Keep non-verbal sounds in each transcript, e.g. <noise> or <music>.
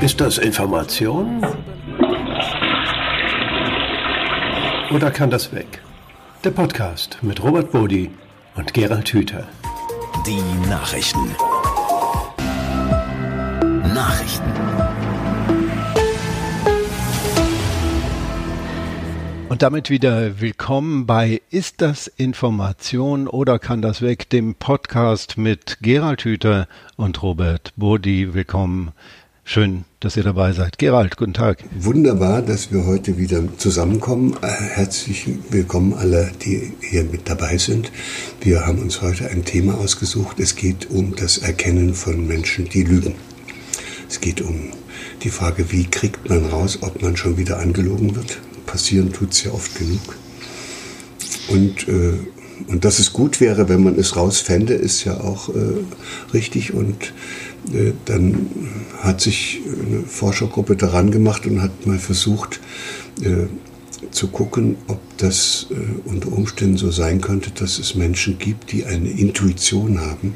Ist das Information? Oder kann das weg? Der Podcast mit Robert Bodi und Gerald Hüther. Die Nachrichten. Nachrichten. Und damit wieder willkommen bei Ist das Information oder kann das weg? Dem Podcast mit Gerald Hüther und Robert Bodi. Willkommen. Schön, dass ihr dabei seid. Gerald, guten Tag. Wunderbar, dass wir heute wieder zusammenkommen. Herzlich willkommen alle, die hier mit dabei sind. Wir haben uns heute ein Thema ausgesucht. Es geht um das Erkennen von Menschen, die lügen. Es geht um die Frage, wie kriegt man raus, ob man schon wieder angelogen wird passieren tut es ja oft genug. Und, äh, und dass es gut wäre, wenn man es rausfände, ist ja auch äh, richtig. Und äh, dann hat sich eine Forschergruppe daran gemacht und hat mal versucht äh, zu gucken, ob das äh, unter Umständen so sein könnte, dass es Menschen gibt, die eine Intuition haben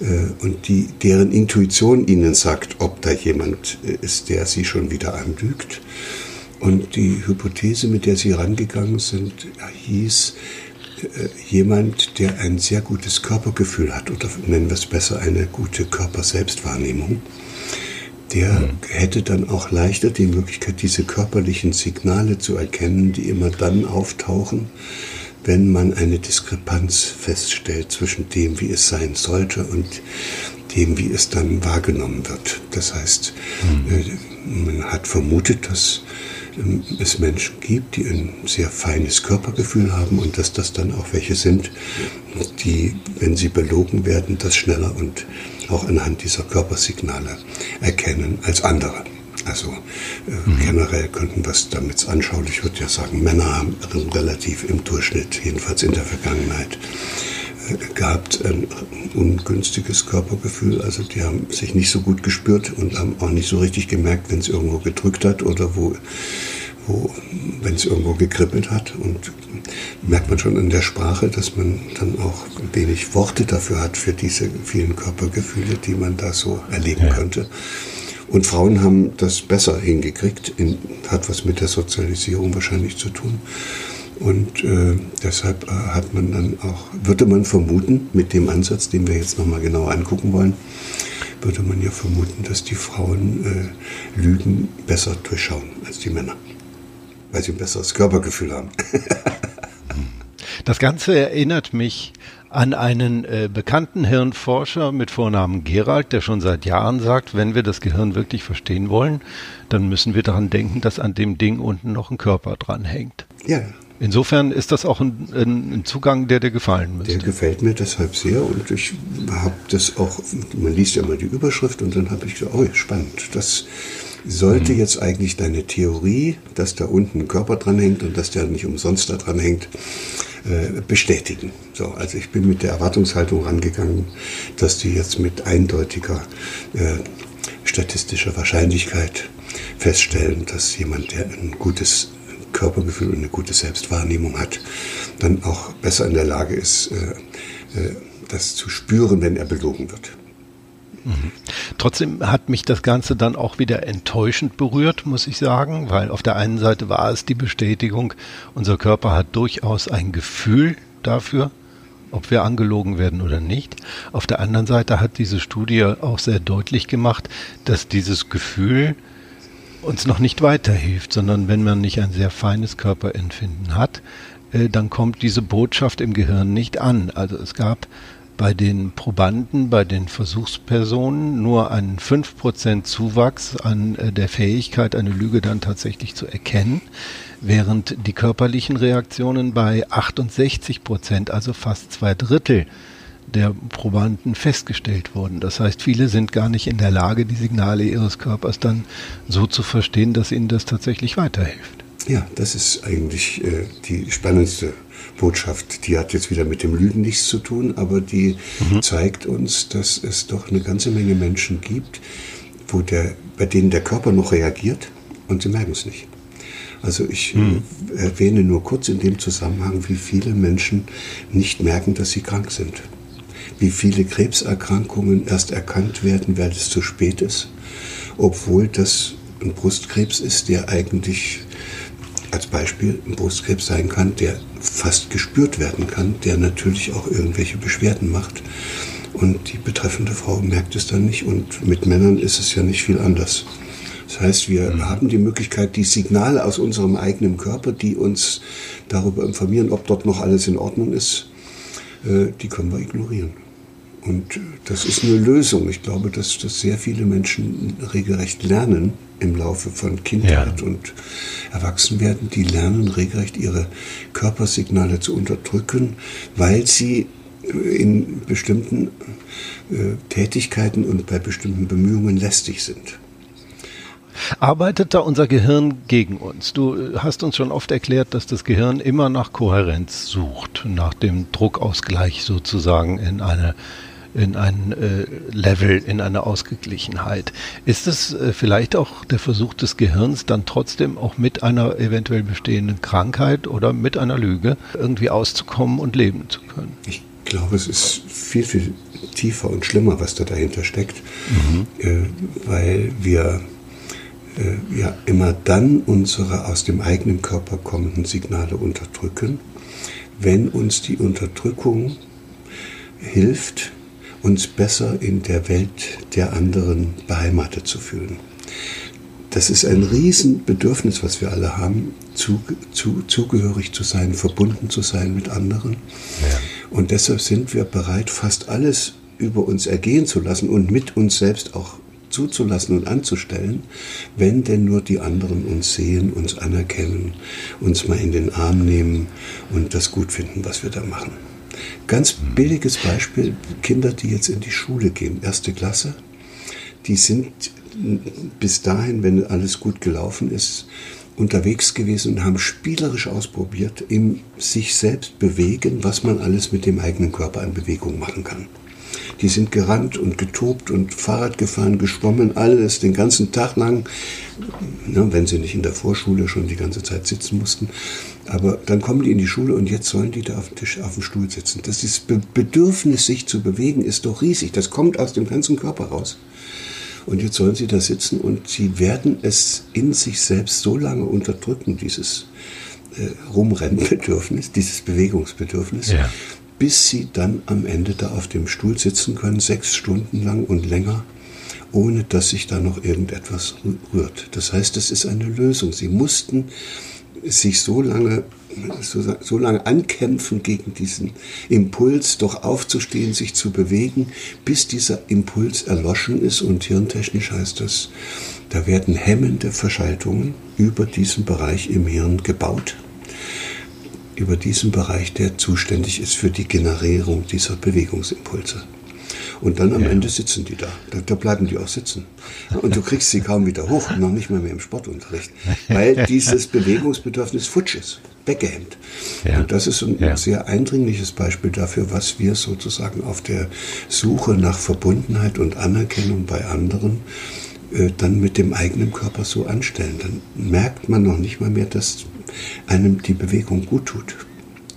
äh, und die, deren Intuition ihnen sagt, ob da jemand ist, der sie schon wieder anlügt. Und die Hypothese, mit der Sie rangegangen sind, hieß, äh, jemand, der ein sehr gutes Körpergefühl hat, oder nennen wir es besser, eine gute Körperselbstwahrnehmung, der mhm. hätte dann auch leichter die Möglichkeit, diese körperlichen Signale zu erkennen, die immer dann auftauchen, wenn man eine Diskrepanz feststellt zwischen dem, wie es sein sollte und dem, wie es dann wahrgenommen wird. Das heißt, mhm. Äh, man hat vermutet, dass es Menschen gibt, die ein sehr feines Körpergefühl haben und dass das dann auch welche sind, die, wenn sie belogen werden, das schneller und auch anhand dieser Körpersignale erkennen als andere. Also äh, mhm. generell könnten wir es, damit es anschaulich wird, ja sagen, Männer haben relativ im Durchschnitt, jedenfalls in der Vergangenheit, gehabt ein ungünstiges Körpergefühl. Also die haben sich nicht so gut gespürt und haben auch nicht so richtig gemerkt, wenn es irgendwo gedrückt hat oder wo wo, wenn es irgendwo gekribbelt hat. Und merkt man schon in der Sprache, dass man dann auch wenig Worte dafür hat, für diese vielen Körpergefühle, die man da so erleben ja. könnte. Und Frauen haben das besser hingekriegt, in, hat was mit der Sozialisierung wahrscheinlich zu tun. Und äh, deshalb äh, hat man dann auch, würde man vermuten, mit dem Ansatz, den wir jetzt nochmal genau angucken wollen, würde man ja vermuten, dass die Frauen äh, Lügen besser durchschauen als die Männer weil sie ein besseres Körpergefühl haben. <laughs> das Ganze erinnert mich an einen äh, bekannten Hirnforscher mit Vornamen Gerald, der schon seit Jahren sagt, wenn wir das Gehirn wirklich verstehen wollen, dann müssen wir daran denken, dass an dem Ding unten noch ein Körper dran hängt. Ja. Insofern ist das auch ein, ein, ein Zugang, der dir gefallen müsste. Der gefällt mir deshalb sehr und ich habe das auch, man liest ja immer die Überschrift und dann habe ich gesagt, oh spannend, das sollte mhm. jetzt eigentlich deine Theorie, dass da unten ein Körper dran hängt und dass der nicht umsonst da dran hängt, äh, bestätigen. So, also ich bin mit der Erwartungshaltung rangegangen, dass die jetzt mit eindeutiger äh, statistischer Wahrscheinlichkeit feststellen, dass jemand, der ein gutes Körpergefühl und eine gute Selbstwahrnehmung hat, dann auch besser in der Lage ist, äh, äh das zu spüren, wenn er belogen wird. Mhm. Trotzdem hat mich das Ganze dann auch wieder enttäuschend berührt, muss ich sagen, weil auf der einen Seite war es die Bestätigung, unser Körper hat durchaus ein Gefühl dafür, ob wir angelogen werden oder nicht. Auf der anderen Seite hat diese Studie auch sehr deutlich gemacht, dass dieses Gefühl uns noch nicht weiterhilft, sondern wenn man nicht ein sehr feines Körperempfinden hat, äh, dann kommt diese Botschaft im Gehirn nicht an. Also es gab bei den Probanden, bei den Versuchspersonen nur einen 5% Zuwachs an äh, der Fähigkeit, eine Lüge dann tatsächlich zu erkennen, während die körperlichen Reaktionen bei 68 Prozent, also fast zwei Drittel der Probanden festgestellt wurden. Das heißt, viele sind gar nicht in der Lage, die Signale ihres Körpers dann so zu verstehen, dass ihnen das tatsächlich weiterhilft. Ja, das ist eigentlich äh, die spannendste Botschaft. Die hat jetzt wieder mit dem Lügen nichts zu tun, aber die mhm. zeigt uns, dass es doch eine ganze Menge Menschen gibt, wo der, bei denen der Körper noch reagiert und sie merken es nicht. Also ich mhm. erwähne nur kurz in dem Zusammenhang, wie viele Menschen nicht merken, dass sie krank sind. Wie viele Krebserkrankungen erst erkannt werden, weil es zu spät ist obwohl das ein Brustkrebs ist, der eigentlich als Beispiel ein Brustkrebs sein kann, der fast gespürt werden kann, der natürlich auch irgendwelche Beschwerden macht. Und die betreffende Frau merkt es dann nicht. Und mit Männern ist es ja nicht viel anders. Das heißt, wir mhm. haben die Möglichkeit, die Signale aus unserem eigenen Körper, die uns darüber informieren, ob dort noch alles in Ordnung ist, äh, die können wir ignorieren. Und das ist eine Lösung. Ich glaube, dass, dass sehr viele Menschen regelrecht lernen im Laufe von Kindheit ja. und Erwachsenwerden. Die lernen regelrecht ihre Körpersignale zu unterdrücken, weil sie äh, in bestimmten äh, Tätigkeiten und bei bestimmten Bemühungen lästig sind. Arbeitet da unser Gehirn gegen uns? Du äh, hast uns schon oft erklärt, dass das Gehirn immer nach Kohärenz sucht, nach dem Druckausgleich sozusagen in eine in ein äh, Level, in eine Ausgeglichenheit. Ist es äh, vielleicht auch der Versuch des Gehirns, dann trotzdem auch mit einer eventuell bestehenden Krankheit oder mit einer Lüge irgendwie auszukommen und leben zu können? Ich glaube, es ist viel, viel tiefer und schlimmer, was da dahinter steckt, mhm. äh, weil wir äh, ja immer dann unsere aus dem eigenen Körper kommenden Signale unterdrücken, wenn uns die Unterdrückung hilft, uns besser in der Welt der anderen beheimatet zu fühlen. Das ist ein Riesenbedürfnis, was wir alle haben, zu, zu, zugehörig zu sein, verbunden zu sein mit anderen. Ja. Und deshalb sind wir bereit, fast alles über uns ergehen zu lassen und mit uns selbst auch zuzulassen und anzustellen, wenn denn nur die anderen uns sehen, uns anerkennen, uns mal in den Arm nehmen und das gut finden, was wir da machen. Ganz billiges Beispiel, Kinder, die jetzt in die Schule gehen, erste Klasse, die sind bis dahin, wenn alles gut gelaufen ist, unterwegs gewesen und haben spielerisch ausprobiert, im sich selbst bewegen, was man alles mit dem eigenen Körper an Bewegung machen kann. Die sind gerannt und getobt und Fahrrad gefahren, geschwommen, alles den ganzen Tag lang, ne, wenn sie nicht in der Vorschule schon die ganze Zeit sitzen mussten. Aber dann kommen die in die Schule und jetzt sollen die da auf dem Tisch, auf dem Stuhl sitzen. Das Be Bedürfnis, sich zu bewegen, ist doch riesig. Das kommt aus dem ganzen Körper raus. Und jetzt sollen sie da sitzen und sie werden es in sich selbst so lange unterdrücken, dieses äh, Rumrennbedürfnis, dieses Bewegungsbedürfnis, ja. Bis sie dann am Ende da auf dem Stuhl sitzen können, sechs Stunden lang und länger, ohne dass sich da noch irgendetwas rührt. Das heißt, es ist eine Lösung. Sie mussten sich so lange, so, so lange ankämpfen gegen diesen Impuls, doch aufzustehen, sich zu bewegen, bis dieser Impuls erloschen ist. Und hirntechnisch heißt das, da werden hemmende Verschaltungen über diesen Bereich im Hirn gebaut über diesen Bereich, der zuständig ist für die Generierung dieser Bewegungsimpulse. Und dann am ja. Ende sitzen die da. da. da. bleiben die auch sitzen. Und du kriegst sie kaum wieder hoch, noch nicht mal mehr im Sportunterricht, weil <laughs> dieses Bewegungsbedürfnis futsch ist, weggehemmt. Ja. Und das ist ein ja. sehr eindringliches Beispiel dafür, was wir sozusagen auf der Suche nach Verbundenheit und Anerkennung bei anderen äh, dann mit dem eigenen Körper so anstellen. Dann merkt man noch nicht mal mehr, dass einem die Bewegung gut tut.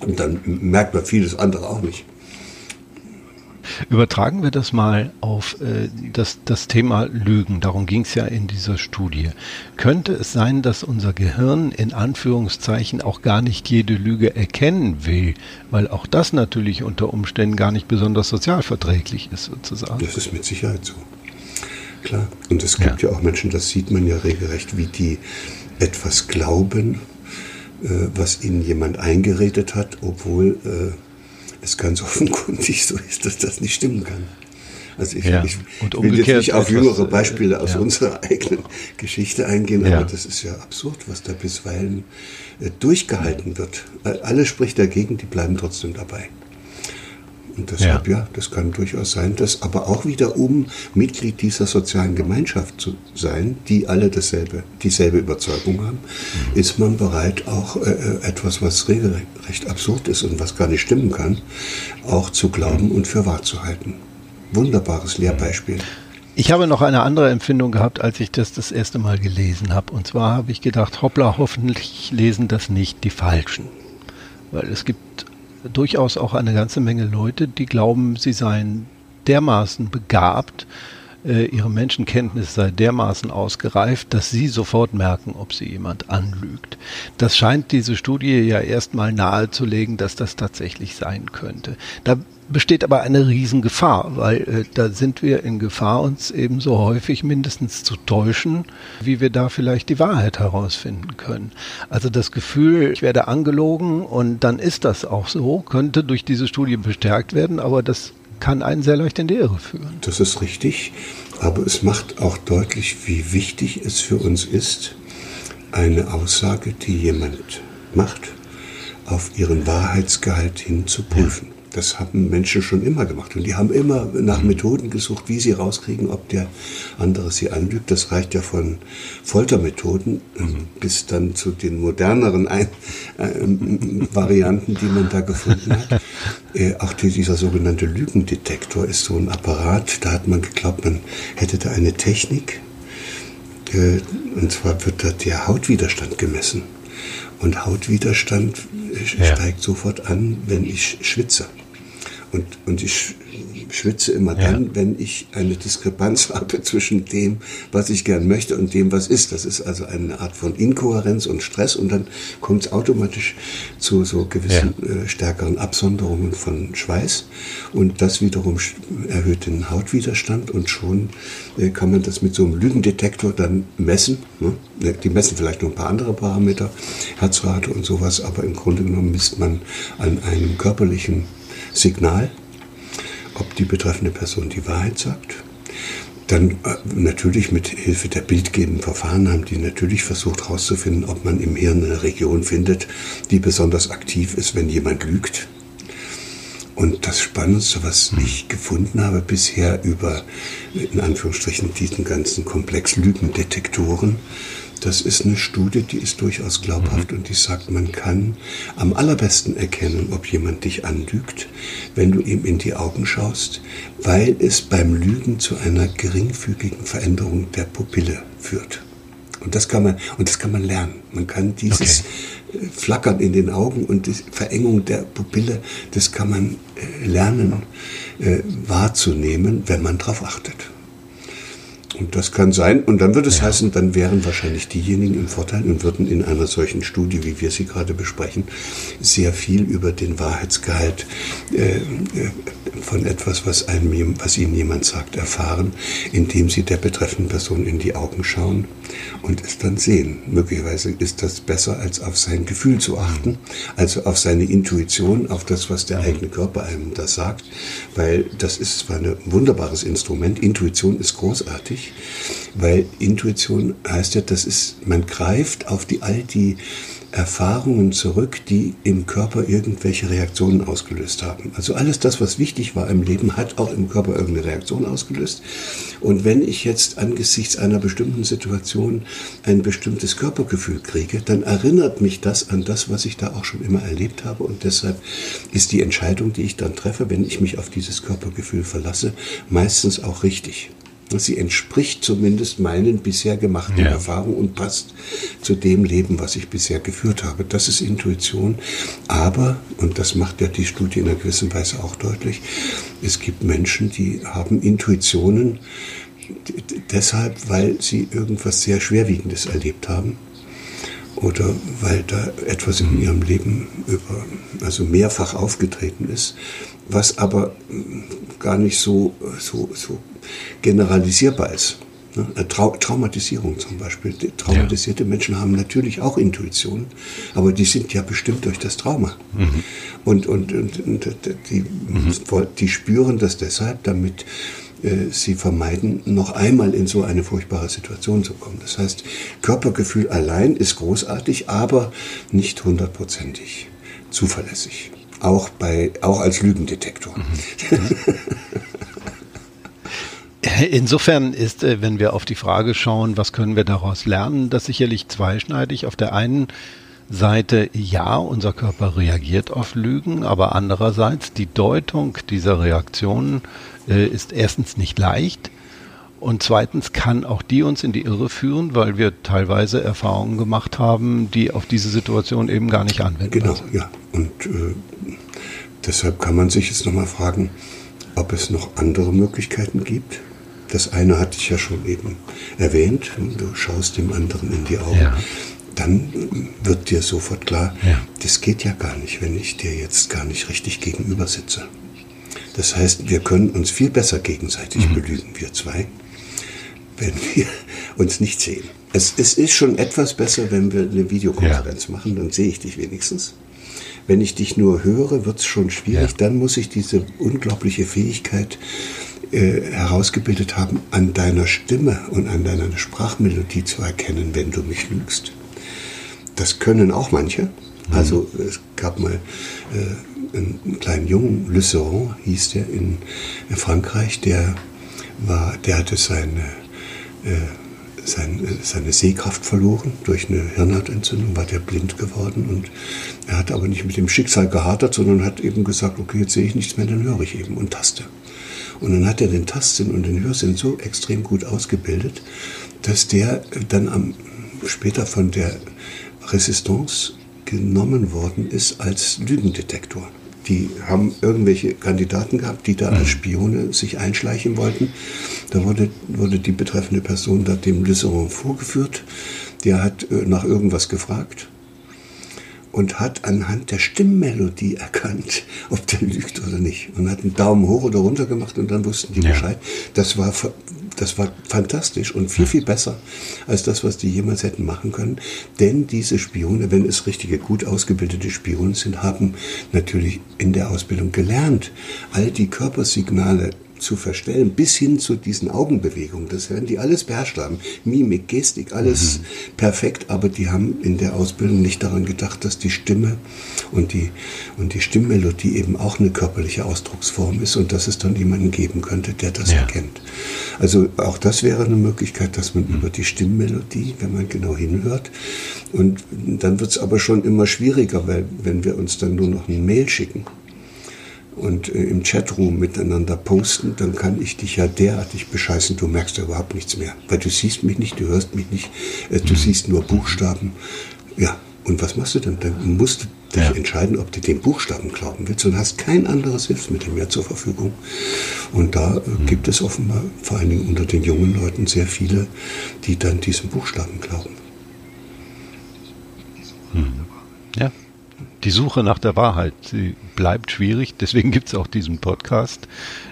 Und dann merkt man vieles andere auch nicht. Übertragen wir das mal auf äh, das, das Thema Lügen. Darum ging es ja in dieser Studie. Könnte es sein, dass unser Gehirn in Anführungszeichen auch gar nicht jede Lüge erkennen will, weil auch das natürlich unter Umständen gar nicht besonders sozialverträglich ist sozusagen? Das ist mit Sicherheit so. Klar. Und es gibt ja, ja auch Menschen, das sieht man ja regelrecht, wie die etwas glauben, was ihnen jemand eingeredet hat, obwohl äh, es ganz <laughs> offenkundig so ist, dass das nicht stimmen kann. Also ich, ja. ich will jetzt nicht auf jüngere äh, Beispiele aus ja. unserer <laughs> eigenen Geschichte eingehen, ja. aber das ist ja absurd, was da bisweilen äh, durchgehalten wird. Alles spricht dagegen, die bleiben trotzdem dabei. Und deshalb, ja. ja. das kann durchaus sein, dass aber auch wieder, um Mitglied dieser sozialen Gemeinschaft zu sein, die alle dasselbe, dieselbe Überzeugung haben, mhm. ist man bereit, auch äh, äh, etwas, was regelrecht absurd ist und was gar nicht stimmen kann, auch zu glauben mhm. und für wahr zu halten. Wunderbares Lehrbeispiel. Ich habe noch eine andere Empfindung gehabt, als ich das das erste Mal gelesen habe. Und zwar habe ich gedacht, hoppla, hoffentlich lesen das nicht die Falschen. Weil es gibt durchaus auch eine ganze Menge Leute, die glauben, sie seien dermaßen begabt, äh, ihre Menschenkenntnis sei dermaßen ausgereift, dass sie sofort merken, ob sie jemand anlügt. Das scheint diese Studie ja erstmal nahezulegen, dass das tatsächlich sein könnte. Da besteht aber eine Riesengefahr, weil äh, da sind wir in Gefahr, uns ebenso häufig mindestens zu täuschen, wie wir da vielleicht die Wahrheit herausfinden können. Also das Gefühl, ich werde angelogen und dann ist das auch so, könnte durch diese Studie bestärkt werden, aber das kann einen sehr leicht in die Irre führen. Das ist richtig, aber es macht auch deutlich, wie wichtig es für uns ist, eine Aussage, die jemand macht, auf ihren Wahrheitsgehalt hin zu prüfen. Ja. Das haben Menschen schon immer gemacht. Und die haben immer nach Methoden gesucht, wie sie rauskriegen, ob der andere sie anlügt. Das reicht ja von Foltermethoden ähm, bis dann zu den moderneren Ein äh, Varianten, die man da gefunden hat. <laughs> Äh, auch dieser sogenannte Lügendetektor ist so ein Apparat. Da hat man geglaubt, man hätte da eine Technik. Äh, und zwar wird da der Hautwiderstand gemessen. Und Hautwiderstand äh, ja. steigt sofort an, wenn ich schwitze. Und, und ich schwitze immer ja. dann, wenn ich eine Diskrepanz <laughs> habe zwischen dem, was ich gern möchte und dem, was ist. Das ist also eine Art von Inkohärenz und Stress und dann kommt es automatisch zu so gewissen ja. äh, stärkeren Absonderungen von Schweiß und das wiederum erhöht den Hautwiderstand und schon äh, kann man das mit so einem Lügendetektor dann messen. Ne? Die messen vielleicht noch ein paar andere Parameter, Herzrate und sowas, aber im Grunde genommen misst man an einem körperlichen Signal, ob die betreffende Person die Wahrheit sagt. Dann äh, natürlich mit Hilfe der bildgebenden Verfahren haben die natürlich versucht herauszufinden, ob man im Hirn eine Region findet, die besonders aktiv ist, wenn jemand lügt. Und das Spannendste, was ich gefunden habe bisher über, in Anführungsstrichen, diesen ganzen Komplex Lügendetektoren, das ist eine Studie, die ist durchaus glaubhaft mhm. und die sagt, man kann am allerbesten erkennen, ob jemand dich anlügt, wenn du ihm in die Augen schaust, weil es beim Lügen zu einer geringfügigen Veränderung der Pupille führt. Und das kann man, und das kann man lernen. Man kann dieses okay. Äh, Flackern in den Augen und die Verengung der Pupille, das kann man äh, lernen äh, wahrzunehmen, wenn man darauf achtet. Und das kann sein. Und dann würde es ja. heißen, dann wären wahrscheinlich diejenigen im Vorteil und würden in einer solchen Studie, wie wir sie gerade besprechen, sehr viel über den Wahrheitsgehalt äh, äh von etwas, was, einem, was ihnen jemand sagt, erfahren, indem sie der betreffenden Person in die Augen schauen und es dann sehen. Möglicherweise ist das besser, als auf sein Gefühl zu achten, also auf seine Intuition, auf das, was der eigene Körper einem da sagt, weil das ist zwar ein wunderbares Instrument, Intuition ist großartig, weil Intuition heißt ja, das ist, man greift auf die all die Erfahrungen zurück, die im Körper irgendwelche Reaktionen ausgelöst haben. Also alles das, was wichtig war im Leben, hat auch im Körper irgendeine Reaktion ausgelöst. Und wenn ich jetzt angesichts einer bestimmten Situation ein bestimmtes Körpergefühl kriege, dann erinnert mich das an das, was ich da auch schon immer erlebt habe. Und deshalb ist die Entscheidung, die ich dann treffe, wenn ich mich auf dieses Körpergefühl verlasse, meistens auch richtig. Sie entspricht zumindest meinen bisher gemachten ja. Erfahrungen und passt zu dem Leben, was ich bisher geführt habe. Das ist Intuition. Aber, und das macht ja die Studie in einer gewissen Weise auch deutlich, es gibt Menschen, die haben Intuitionen deshalb, weil sie irgendwas sehr Schwerwiegendes erlebt haben oder weil da etwas in mhm. ihrem Leben über, also mehrfach aufgetreten ist, was aber gar nicht so, so, so generalisierbar ist. Ne? Trau Traumatisierung zum Beispiel. Traumatisierte ja. Menschen haben natürlich auch Intuitionen, aber die sind ja bestimmt durch das Trauma. Mhm. Und, und, und, und die, mhm. die spüren das deshalb, damit sie vermeiden, noch einmal in so eine furchtbare Situation zu kommen. Das heißt, Körpergefühl allein ist großartig, aber nicht hundertprozentig zuverlässig. Auch, bei, auch als Lügendetektor. Mhm. <laughs> Insofern ist, äh, wenn wir auf die Frage schauen, was können wir daraus lernen, das sicherlich zweischneidig. Auf der einen Seite, ja, unser Körper reagiert auf Lügen, aber andererseits die Deutung dieser Reaktionen äh, ist erstens nicht leicht und zweitens kann auch die uns in die Irre führen, weil wir teilweise Erfahrungen gemacht haben, die auf diese Situation eben gar nicht anwenden. Genau, ja. Und äh, deshalb kann man sich jetzt nochmal fragen, ob es noch andere Möglichkeiten gibt Das eine hatte ich ja schon eben erwähnt. Du schaust dem anderen in die Augen. Ja. Dann wird dir sofort klar, Ja. das geht ja gar nicht, wenn ich dir jetzt gar nicht richtig gegenüber sitze. Das heißt, wir können uns viel besser gegenseitig Mhm. belügen, wir zwei, wenn wir <laughs> uns nicht sehen. Es, es ist schon etwas besser, wenn wir eine Videokonferenz machen, dann sehe ich dich wenigstens. Wenn ich dich nur höre, wird es schon schwierig. Ja. Dann muss ich diese unglaubliche Fähigkeit äh, herausgebildet haben, an deiner Stimme und an deiner Sprachmelodie zu erkennen, wenn du mich lügst. Das können auch manche. Also es gab mal äh, einen, einen kleinen Jungen, Le Seron hieß der in, in Frankreich, der war, der hatte seine, sein, äh, seine Sehkraft verloren durch eine Hirnhautentzündung, war der blind geworden und er hat aber nicht mit dem Schicksal gehadert, sondern hat eben gesagt, okay, jetzt sehe ich nichts mehr, dann höre ich eben und taste. Und dann hat er den Tastsinn und den Hörsinn so extrem gut ausgebildet, dass der dann am, später von der Resistance genommen worden ist als Lügendetektor. Die haben irgendwelche Kandidaten gehabt, die da als Spione sich einschleichen wollten. Da wurde, wurde die betreffende Person da dem Lisseron vorgeführt. Der hat äh, nach irgendwas gefragt und hat anhand der Stimmmelodie <laughs> erkannt, ob der lügt oder nicht. Und hat einen Daumen hoch oder runter gemacht und dann wussten die Ja. Bescheid. Das war, das war fantastisch und viel, viel besser als das, was die jemals hätten machen können. Denn diese Spione, wenn es richtige, gut ausgebildete Spione sind, haben natürlich in der Ausbildung gelernt, all die Körpersignale zu verstellen, bis hin zu diesen Augenbewegungen. Das werden die alles beherrscht haben. Mimik, Gestik, alles perfekt, aber die haben in der Ausbildung nicht daran gedacht, dass die Stimme und die, und die Stimmmelodie eben auch eine körperliche Ausdrucksform ist und dass es dann jemanden geben könnte, der das Ja. erkennt. Also auch das wäre eine Möglichkeit, dass man über die Stimmmelodie, wenn man genau hinhört, und dann wird es aber schon immer schwieriger, weil wenn wir uns dann nur noch eine Mail schicken, und äh, im Chatroom miteinander posten, dann kann ich dich ja derartig bescheißen, du merkst ja überhaupt nichts mehr. Weil du siehst mich nicht, du hörst mich nicht, äh, du siehst nur Buchstaben. Ja, und was machst du dann? Dann musst du dich Ja. entscheiden, ob du den Buchstaben glauben willst und hast kein anderes Hilfsmittel mehr zur Verfügung. Und da äh, gibt es offenbar, vor allen Dingen unter den jungen Leuten, sehr viele, die dann diesen Buchstaben glauben. Ja. Die Suche nach der Wahrheit bleibt schwierig, deswegen gibt es auch diesen Podcast.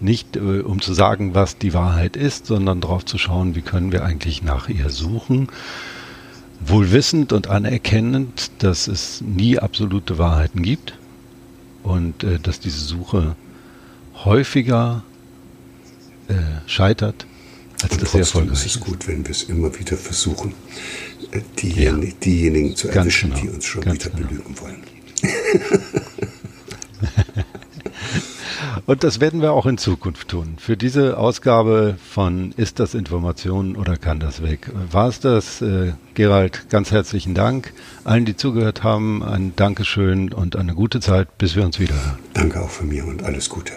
Nicht äh, um zu sagen, was die Wahrheit ist, sondern darauf zu schauen, wie können wir eigentlich nach ihr suchen. Wohl wissend und anerkennend, dass es nie absolute Wahrheiten gibt und äh, dass diese Suche häufiger äh, scheitert, als Und sie trotzdem erfolgreich ist es ist. gut, wenn wir es immer wieder versuchen, äh, diejen- diejenigen zu erwischen, genau. die uns schon Ganz wieder genau. belügen wollen. <laughs> Und das werden wir auch in Zukunft tun. Für diese Ausgabe von Ist das Information oder kann das weg? War es das? Äh, Gerald, ganz herzlichen Dank. Allen, die zugehört haben, ein Dankeschön und eine gute Zeit, bis wir uns wieder hören. Danke auch von mir und alles Gute.